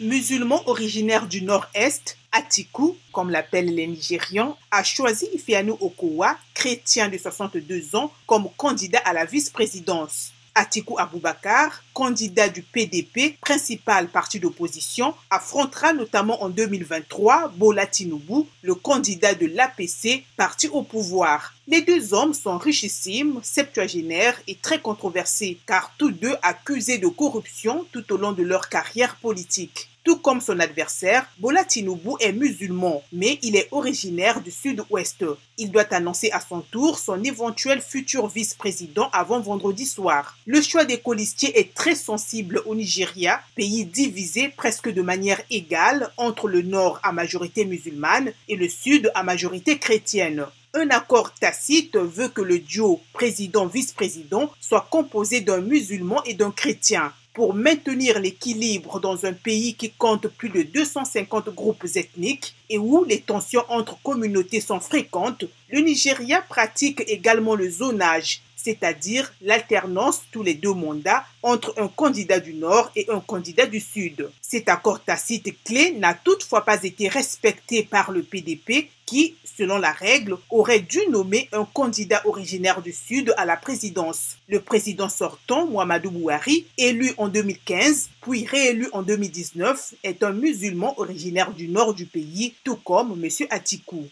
Musulman originaire du nord-est, Atiku, comme l'appellent les Nigérians, a choisi Ifeanu Okowa, chrétien de 62 ans, comme candidat à la vice-présidence. Atiku Abubakar, candidat du PDP, principal parti d'opposition, affrontera notamment en 2023 Bola Tinubu, le candidat de l'APC, parti au pouvoir. Les deux hommes sont richissimes, septuagénaires et très controversés, car tous deux accusés de corruption tout au long de leur carrière politique. Tout comme son adversaire, Bola Tinubu est musulman, mais il est originaire du sud-ouest. Il doit annoncer à son tour son éventuel futur vice-président avant vendredi soir. Le choix des colistiers est très sensible au Nigeria, pays divisé presque de manière égale entre le nord à majorité musulmane et le sud à majorité chrétienne. Un accord tacite veut que le duo président-vice-président soit composé d'un musulman et d'un chrétien pour maintenir l'équilibre dans un pays qui compte plus de 250 groupes ethniques et où les tensions entre communautés sont fréquentes, le Nigeria pratique également le zonage, c'est-à-dire l'alternance tous les deux mandats entre un candidat du Nord et un candidat du Sud. Cet accord tacite clé n'a toutefois pas été respecté par le PDP qui, selon la règle, aurait dû nommer un candidat originaire du Sud à la présidence. Le président sortant, Muhammadu Buhari, élu en 2015 puis réélu en 2019, est un musulman originaire du nord du pays, tout comme M. Atikou.